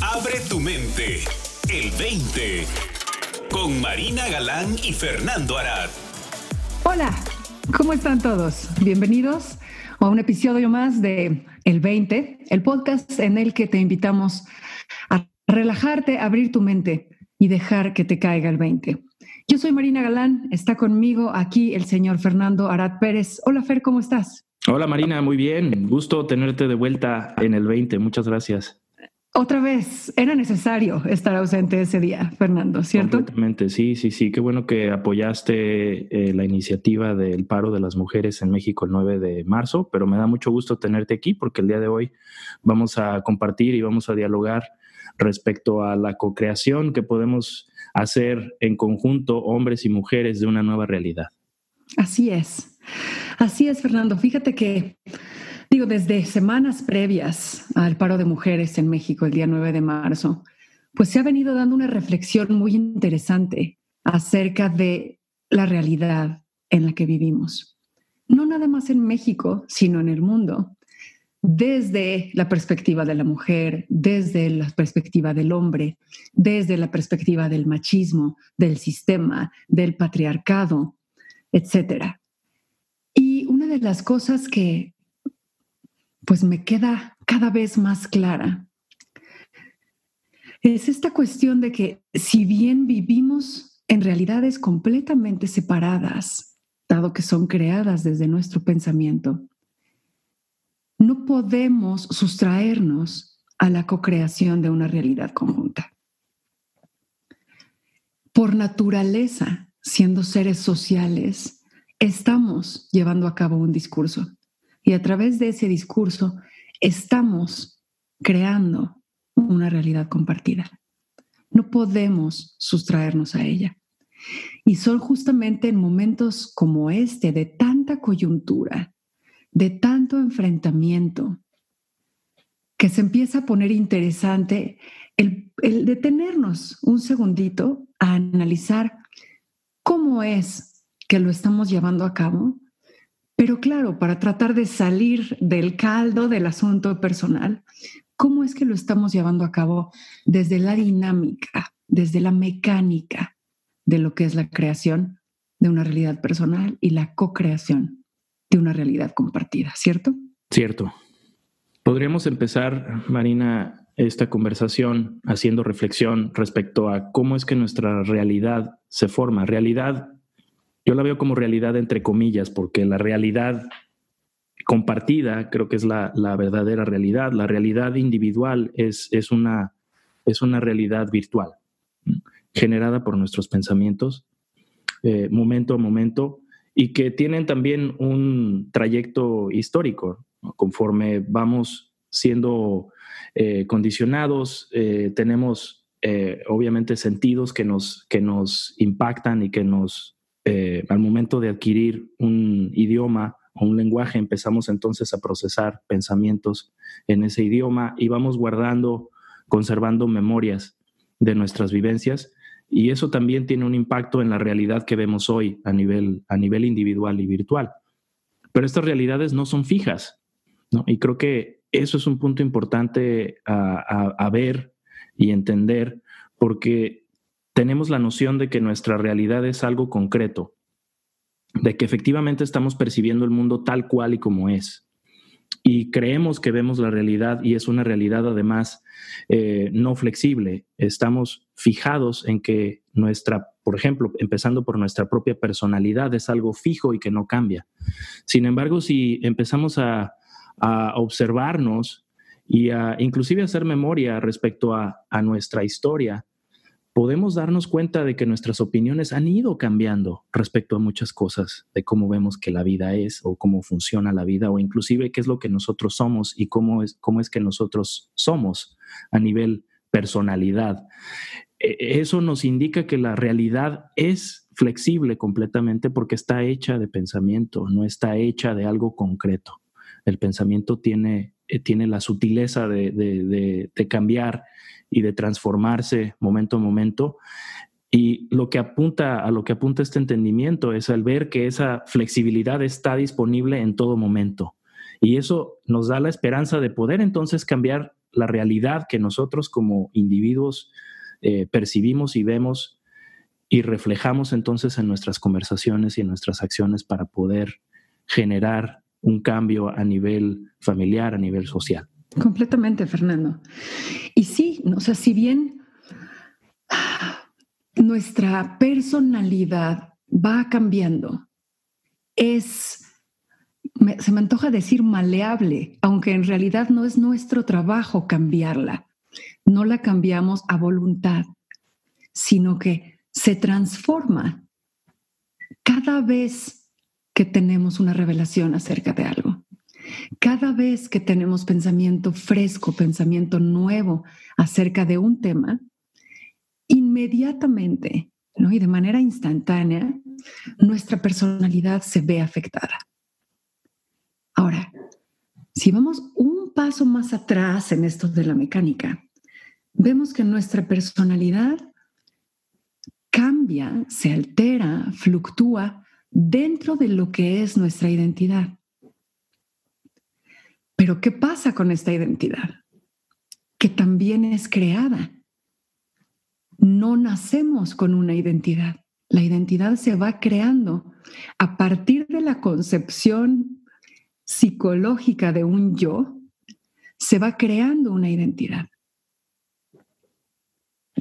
Abre tu mente. El 20. Con Marina Galán y Fernando Arad. Hola, ¿cómo están todos? Bienvenidos a un episodio más de El 20, el podcast en el que te invitamos a relajarte, abrir tu mente y dejar que te caiga el 20. Yo soy Marina Galán, está conmigo aquí el señor Fernando Arad Pérez. Hola Fer, ¿cómo estás? Hola Marina, muy bien. Gusto tenerte de vuelta en el 20. Muchas gracias. Otra vez, era necesario estar ausente ese día, Fernando, ¿cierto? Completamente, sí, sí, sí. Qué bueno que apoyaste eh, la iniciativa del paro de las mujeres en México el 9 de marzo, pero me da mucho gusto tenerte aquí porque el día de hoy vamos a compartir y vamos a dialogar respecto a la co-creación que podemos hacer en conjunto hombres y mujeres de una nueva realidad. Así es. Así es, Fernando. Fíjate que, digo, desde semanas previas al paro de mujeres en México el día 9 de marzo, pues se ha venido dando una reflexión muy interesante acerca de la realidad en la que vivimos. No nada más en México, sino en el mundo, desde la perspectiva de la mujer, desde la perspectiva del hombre, desde la perspectiva del machismo, del sistema, del patriarcado, etcétera. Y una de las cosas que pues me queda cada vez más clara es esta cuestión de que si bien vivimos en realidades completamente separadas, dado que son creadas desde nuestro pensamiento, no podemos sustraernos a la co-creación de una realidad conjunta. Por naturaleza, siendo seres sociales, estamos llevando a cabo un discurso y a través de ese discurso estamos creando una realidad compartida. No podemos sustraernos a ella. Y son justamente en momentos como este, de tanta coyuntura, de tanto enfrentamiento, que se empieza a poner interesante el, detenernos un segundito a analizar cómo es que lo estamos llevando a cabo. Pero claro, para tratar de salir del caldo del asunto personal, ¿cómo es que lo estamos llevando a cabo desde la dinámica, desde la mecánica de lo que es la creación de una realidad personal y la co-creación de una realidad compartida, ¿cierto? Cierto. Podríamos empezar, Marina, esta conversación haciendo reflexión respecto a cómo es que nuestra realidad se forma. Realidad yo la veo como realidad entre comillas, porque la realidad compartida creo que es la, verdadera realidad. La realidad individual es, es, una, es una realidad virtual, generada por nuestros pensamientos, eh, momento a momento, y que tienen también un trayecto histórico, conforme vamos siendo eh, condicionados, eh, tenemos obviamente sentidos que nos, que nos impactan y que nos eh, al momento de adquirir un idioma o un lenguaje, empezamos entonces a procesar pensamientos en ese idioma y vamos guardando, conservando memorias de nuestras vivencias y eso también tiene un impacto en la realidad que vemos hoy a nivel, a nivel individual y virtual. Pero estas realidades no son fijas, Y creo que eso es un punto importante a, a ver y entender, porque tenemos la noción de que nuestra realidad es algo concreto, de que efectivamente estamos percibiendo el mundo tal cual y como es. Y creemos que vemos la realidad y es una realidad además eh, no flexible. Estamos fijados en que nuestra, por ejemplo, empezando por nuestra propia personalidad, es algo fijo y que no cambia. Sin embargo, si empezamos a, observarnos y a inclusive hacer memoria respecto a, a nuestra historia, podemos darnos cuenta de que nuestras opiniones han ido cambiando respecto a muchas cosas, de cómo vemos que la vida es o cómo funciona la vida o inclusive qué es lo que nosotros somos y cómo es, cómo es que nosotros somos a nivel personalidad. E, eso nos indica que la realidad es flexible completamente porque está hecha de pensamiento, no está hecha de algo concreto. El pensamiento tiene, eh, tiene la sutileza de, de, cambiar y de transformarse momento a momento. Y lo que apunta a lo que apunta este entendimiento es al ver que esa flexibilidad está disponible en todo momento. Y eso nos da la esperanza de poder entonces cambiar la realidad que nosotros como individuos eh, percibimos y vemos y reflejamos entonces en nuestras conversaciones y en nuestras acciones para poder generar un cambio a nivel familiar, a nivel social. Completamente, Fernando. Y sí, o sea, si bien nuestra personalidad va cambiando, es, se me antoja decir maleable, aunque en realidad no es nuestro trabajo cambiarla. No la cambiamos a voluntad, sino que se transforma cada vez que tenemos una revelación acerca de algo. Cada vez que tenemos pensamiento fresco, pensamiento nuevo acerca de un tema, inmediatamente ¿no? y de manera instantánea, nuestra personalidad se ve afectada. Ahora, si vamos un paso más atrás en esto de la mecánica, vemos que nuestra personalidad cambia, se altera, fluctúa dentro de lo que es nuestra identidad. Pero ¿qué pasa con esta identidad? Que también es creada. No nacemos con una identidad. La identidad se va creando a partir de la concepción psicológica de un yo, se va creando una identidad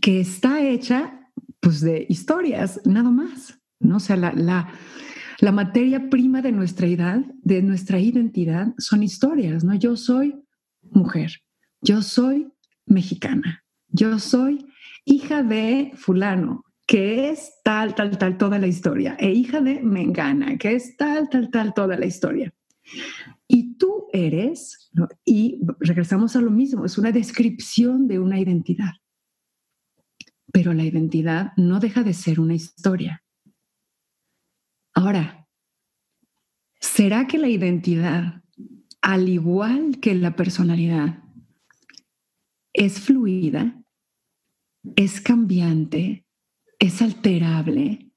que está hecha pues de historias, nada más, ¿no? O sea, la, materia prima de nuestra edad, de nuestra identidad, son historias, ¿no? Yo soy mujer, yo soy mexicana, yo soy hija de fulano, que es tal, tal, tal, toda la historia, e hija de Mengana, que es tal, tal, tal, toda la historia. Y tú eres, y regresamos a lo mismo, es una descripción de una identidad. Pero la identidad no deja de ser una historia. Ahora, ¿será que la identidad, al igual que la personalidad, es fluida, es cambiante, es alterable?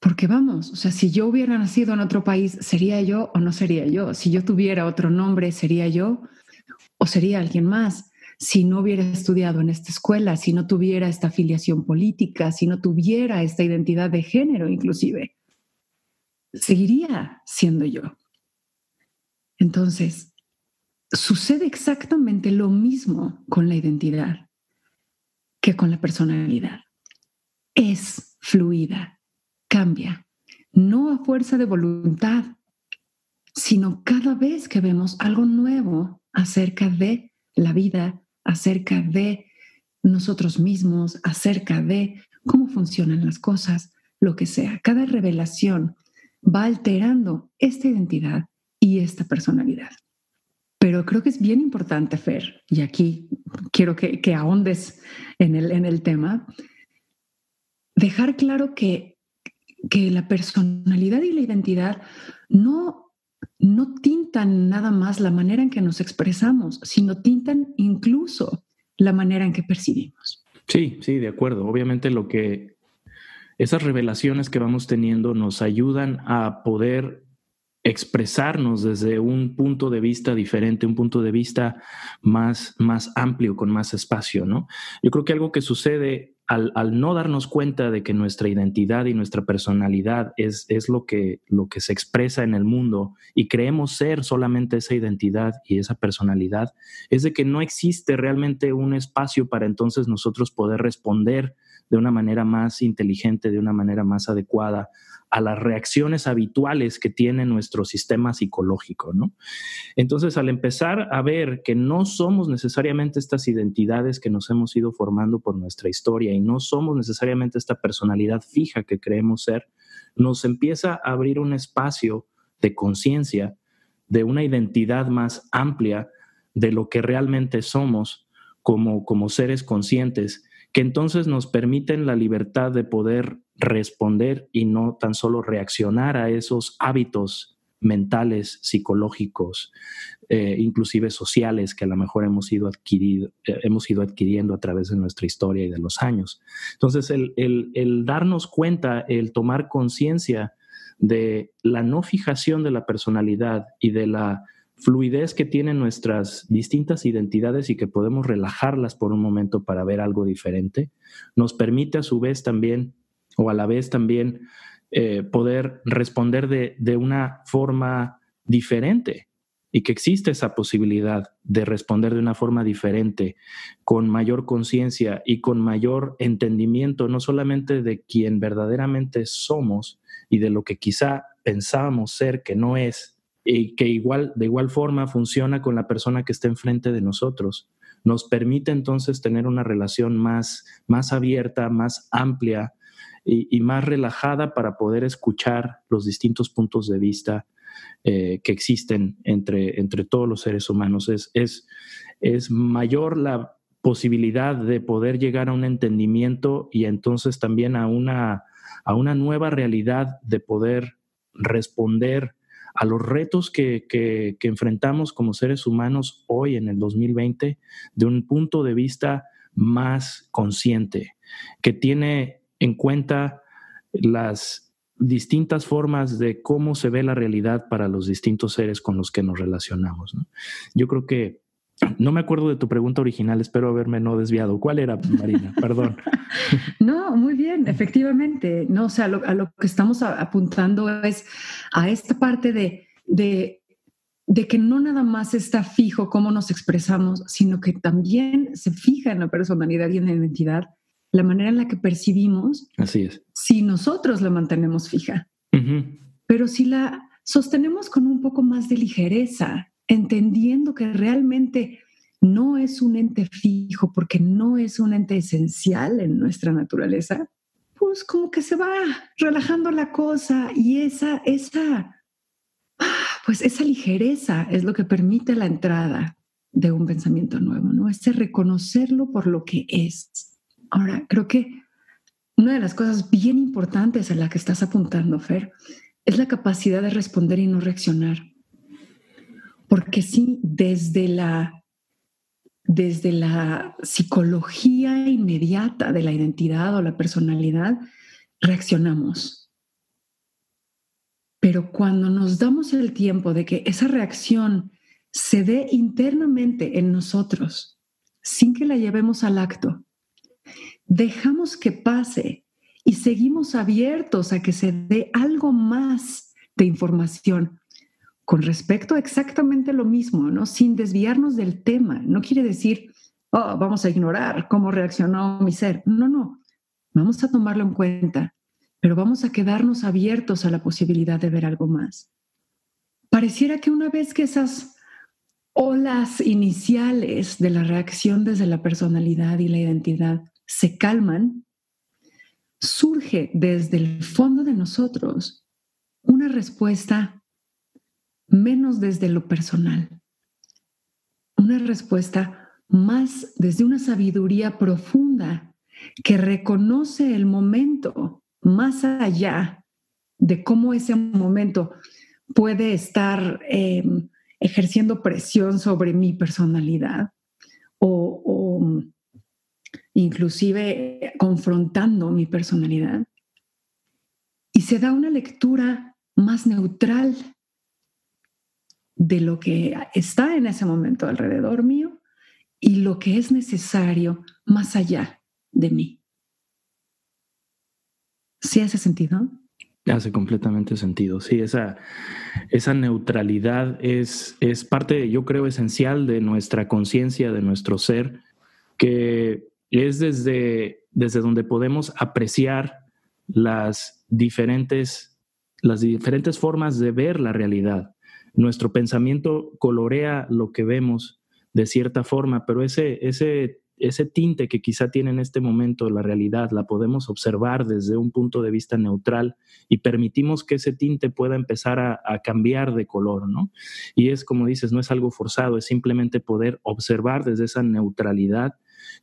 Porque vamos, o sea, si yo hubiera nacido en otro país, ¿sería yo o no sería yo? Si yo tuviera otro nombre, ¿sería yo o sería alguien más? Si no hubiera estudiado en esta escuela, si no tuviera esta afiliación política, si no tuviera esta identidad de género inclusive, seguiría siendo yo. Entonces, sucede exactamente lo mismo con la identidad que con la personalidad. Es fluida, cambia, no a fuerza de voluntad, sino cada vez que vemos algo nuevo acerca de la vida, acerca de nosotros mismos, acerca de cómo funcionan las cosas, lo que sea. Cada revelación va alterando esta identidad y esta personalidad. Pero creo que es bien importante, Fer, y aquí quiero que, que ahondes en el, en el tema, dejar claro que, que la personalidad y la identidad no no tintan nada más la manera en que nos expresamos, sino tintan incluso la manera en que percibimos. Sí, sí, de acuerdo. Obviamente lo que esas revelaciones que vamos teniendo nos ayudan a poder expresarnos desde un punto de vista diferente, un punto de vista más, más amplio, con más espacio, ¿no? Yo creo que algo que sucede al, no darnos cuenta de que nuestra identidad y nuestra personalidad es, es lo, que, lo que se expresa en el mundo y creemos ser solamente esa identidad y esa personalidad, es de que no existe realmente un espacio para entonces nosotros poder responder de una manera más inteligente, de una manera más adecuada a las reacciones habituales que tiene nuestro sistema psicológico, ¿no? Entonces, al empezar a ver que no somos necesariamente estas identidades que nos hemos ido formando por nuestra historia y no somos necesariamente esta personalidad fija que creemos ser, nos empieza a abrir un espacio de conciencia, de una identidad más amplia de lo que realmente somos como, como seres conscientes que entonces nos permiten la libertad de poder responder y no tan solo reaccionar a esos hábitos mentales, psicológicos, eh, inclusive sociales que a lo mejor hemos ido, adquirido, eh, hemos ido adquiriendo a través de nuestra historia y de los años. Entonces, el, el darnos cuenta, el tomar conciencia de la no fijación de la personalidad y de la fluidez que tienen nuestras distintas identidades y que podemos relajarlas por un momento para ver algo diferente, nos permite a su vez también, o a la vez también, eh, poder responder de, de una forma diferente y que existe esa posibilidad de responder de una forma diferente, con mayor conciencia y con mayor entendimiento, no solamente de quien verdaderamente somos y de lo que quizá pensábamos ser que no es, y que igual, de igual forma funciona con la persona que está enfrente de nosotros. Nos permite entonces tener una relación más, más abierta, más amplia y, y más relajada para poder escuchar los distintos puntos de vista eh, que existen entre, entre todos los seres humanos. Es, es, es mayor la posibilidad de poder llegar a un entendimiento y entonces también a una, a una nueva realidad de poder responder a los retos que, que, enfrentamos como seres humanos hoy en el 2020 de un punto de vista más consciente, que tiene en cuenta las distintas formas de cómo se ve la realidad para los distintos seres con los que nos relacionamos. Yo creo que no me acuerdo de tu pregunta original, espero haberme no desviado. ¿Cuál era, Marina? Perdón. No, muy bien, efectivamente. No, o sea, a lo que estamos apuntando es a esta parte de, de, de, que no nada más está fijo cómo nos expresamos, sino que también se fija en la personalidad y en la identidad la manera en la que percibimos. Así es. Si nosotros la mantenemos fija. Pero si la sostenemos con un poco más de ligereza, entendiendo que realmente no es un ente fijo porque no es un ente esencial en nuestra naturaleza, pues como que se va relajando la cosa y esa, esa, pues esa ligereza es lo que permite la entrada de un pensamiento nuevo, ¿no? Este reconocerlo por lo que es Ahora, creo que una de las cosas bien importantes a la que estás apuntando, Fer, es la capacidad de responder y no reaccionar. Porque sí, desde la, desde la psicología inmediata de la identidad o la personalidad, reaccionamos. Pero cuando nos damos el tiempo de que esa reacción se dé internamente en nosotros, sin que la llevemos al acto, dejamos que pase y seguimos abiertos a que se dé algo más de información con respecto a exactamente lo mismo, ¿no? Sin desviarnos del tema. No quiere decir, oh, vamos a ignorar cómo reaccionó mi ser. No, no. Vamos a tomarlo en cuenta, pero vamos a quedarnos abiertos a la posibilidad de ver algo más. Pareciera que una vez que esas olas iniciales de la reacción desde la personalidad y la identidad se calman, surge desde el fondo de nosotros una respuesta menos desde lo personal, una respuesta más desde una sabiduría profunda que reconoce el momento más allá de cómo ese momento puede estar em, ejerciendo presión sobre mi personalidad o inclusive confrontando mi personalidad. Y se da una lectura más neutral de lo que está en ese momento alrededor mío y lo que es necesario más allá de mí. ¿Sí hace sentido? Hace completamente sentido. Sí, esa, esa neutralidad es, es parte, yo creo, esencial de nuestra conciencia, de nuestro ser, que es desde, desde donde podemos apreciar las diferentes, las diferentes formas de ver la realidad. Nuestro pensamiento colorea lo que vemos de cierta forma, pero ese, ese, ese tinte que quizá tiene en este momento la realidad la podemos observar desde un punto de vista neutral y permitimos que ese tinte pueda empezar a, a cambiar de color, ¿no? Y es como dices, no es algo forzado, es simplemente poder observar desde esa neutralidad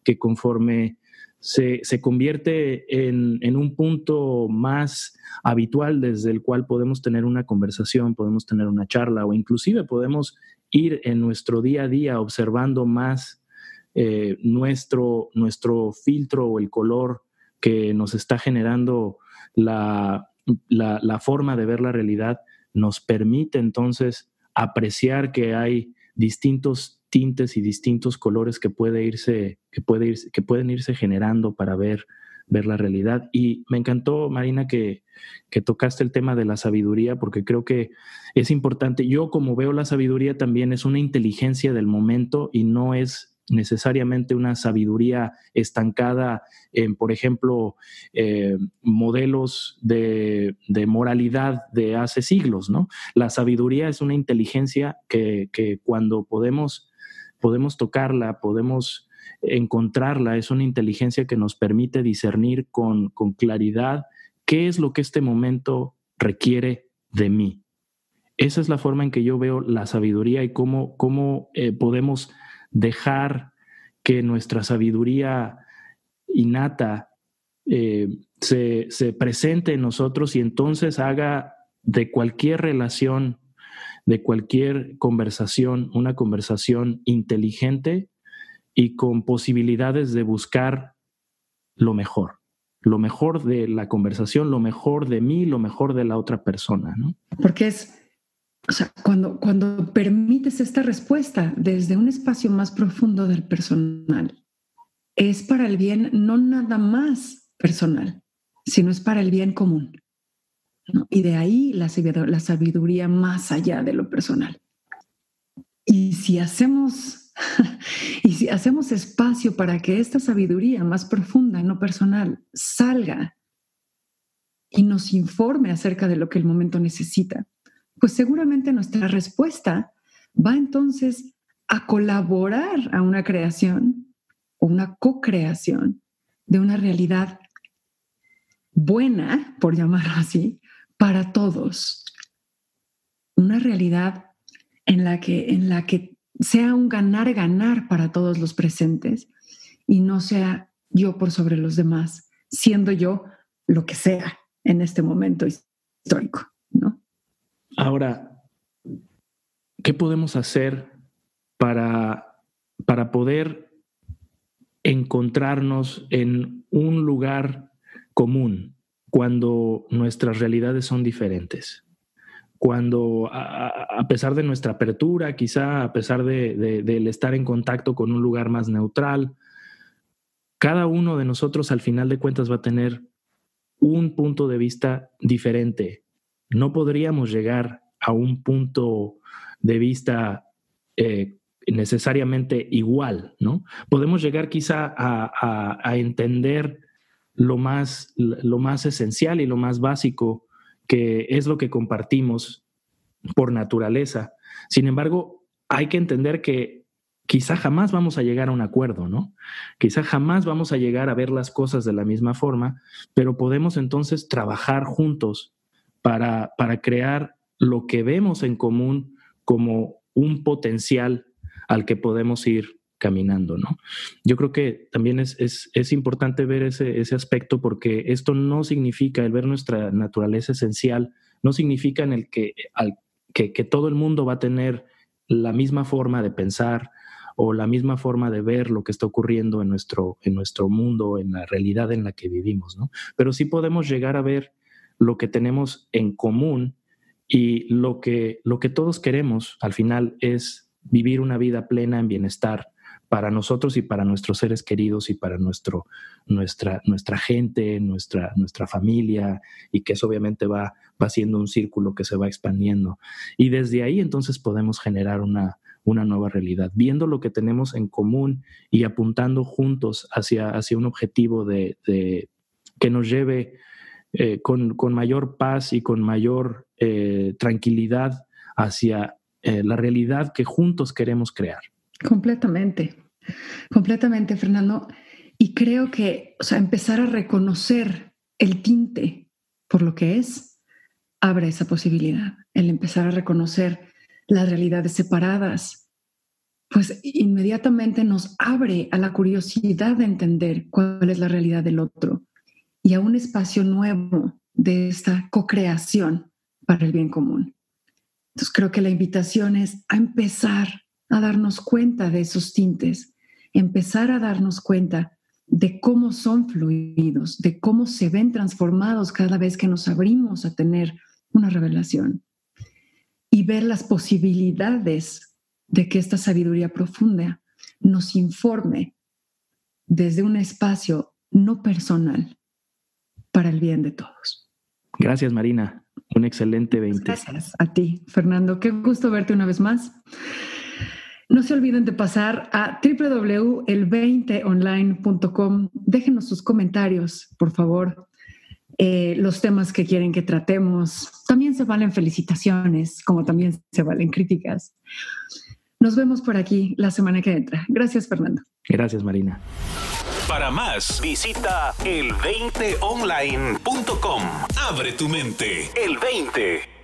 que conforme se, convierte en, un punto más habitual desde el cual podemos tener una conversación, podemos tener una charla o inclusive podemos ir en nuestro día a día observando más eh, nuestro, nuestro filtro o el color que nos está generando la, la forma de ver la realidad, nos permite entonces apreciar que hay distintos tintes y distintos colores que, puede irse, que, puede que pueden irse generando para ver, ver la realidad. Y me encantó, Marina, que, que tocaste el tema de la sabiduría, porque creo que es importante. Yo como veo la sabiduría también es una inteligencia del momento y no es necesariamente una sabiduría estancada en, por ejemplo, eh, modelos de, moralidad de hace siglos, ¿no? La sabiduría es una inteligencia que, cuando podemos, podemos tocarla, podemos encontrarla, es una inteligencia que nos permite discernir con, claridad qué es lo que este momento requiere de mí. Esa es la forma en que yo veo la sabiduría y cómo, cómo eh, podemos dejar que nuestra sabiduría innata eh, se, se presente en nosotros y entonces haga de cualquier relación, de cualquier conversación, una conversación inteligente y con posibilidades de buscar lo mejor, lo mejor de la conversación, lo mejor de mí, lo mejor de la otra persona, ¿no? Porque es o sea, cuando, cuando permites esta respuesta desde un espacio más profundo del personal, es para el bien no nada más personal, sino es para el bien común. Y de ahí la sabiduría más allá de lo personal. Y si hacemos y si hacemos espacio para que esta sabiduría más profunda, no personal, salga y nos informe acerca de lo que el momento necesita, pues seguramente nuestra respuesta va entonces a colaborar a una creación o una co-creación de una realidad buena, por llamarlo así, para todos. Una realidad en la que, en la que sea un ganar-ganar para todos los presentes y no sea yo por sobre los demás, siendo yo lo que sea en este momento histórico, ¿no? Ahora, ¿qué podemos hacer para, para poder encontrarnos en un lugar común cuando nuestras realidades son diferentes? Cuando a, pesar de nuestra apertura, quizá a pesar de, del estar en contacto con un lugar más neutral, cada uno de nosotros al final de cuentas va a tener un punto de vista diferente no podríamos llegar a un punto de vista eh, necesariamente igual, ¿no? Podemos llegar quizá a, entender lo más, lo más esencial y lo más básico, que es lo que compartimos por naturaleza. Sin embargo, hay que entender que quizá jamás vamos a llegar a un acuerdo, ¿no? Quizá jamás vamos a llegar a ver las cosas de la misma forma, pero podemos entonces trabajar juntos para, crear lo que vemos en común como un potencial al que podemos ir caminando, ¿no? Yo creo que también es, importante ver ese, aspecto porque esto no significa, el ver nuestra naturaleza esencial, no significa en el que, al, que, que, todo el mundo va a tener la misma forma de pensar o la misma forma de ver lo que está ocurriendo en nuestro, en nuestro mundo, en la realidad en la que vivimos, ¿no? Pero sí podemos llegar a ver lo que tenemos en común y lo que, lo que todos queremos al final es vivir una vida plena en bienestar para nosotros y para nuestros seres queridos y para nuestro, nuestra, nuestra gente, nuestra, nuestra familia, y que eso obviamente va, va siendo un círculo que se va expandiendo. Y desde ahí entonces podemos generar una, una nueva realidad, viendo lo que tenemos en común y apuntando juntos hacia, hacia un objetivo de, que nos lleve eh, con, mayor paz y con mayor eh, tranquilidad hacia eh, la realidad que juntos queremos crear. Completamente, completamente, Fernando. Y creo que, o sea, empezar a reconocer el tinte por lo que es, abre esa posibilidad. El empezar a reconocer las realidades separadas, pues inmediatamente nos abre a la curiosidad de entender cuál es la realidad del otro y a un espacio nuevo de esta co-creación para el bien común. Entonces creo que la invitación es a empezar a darnos cuenta de esos tintes, empezar a darnos cuenta de cómo son fluidos, de cómo se ven transformados cada vez que nos abrimos a tener una revelación. y ver las posibilidades de que esta sabiduría profunda nos informe desde un espacio no personal para el bien de todos. Gracias, Marina. Un excelente 20. Gracias a ti, Fernando. Qué gusto verte una vez más. No se olviden de pasar a www.el20online.com. Déjenos sus comentarios, por favor. Eh, los temas que quieren que tratemos. También se valen felicitaciones, como también se valen críticas. Nos vemos por aquí la semana que entra. Gracias, Fernando. Gracias, Marina. Para más, visita el20online.com. Abre tu mente. El 20.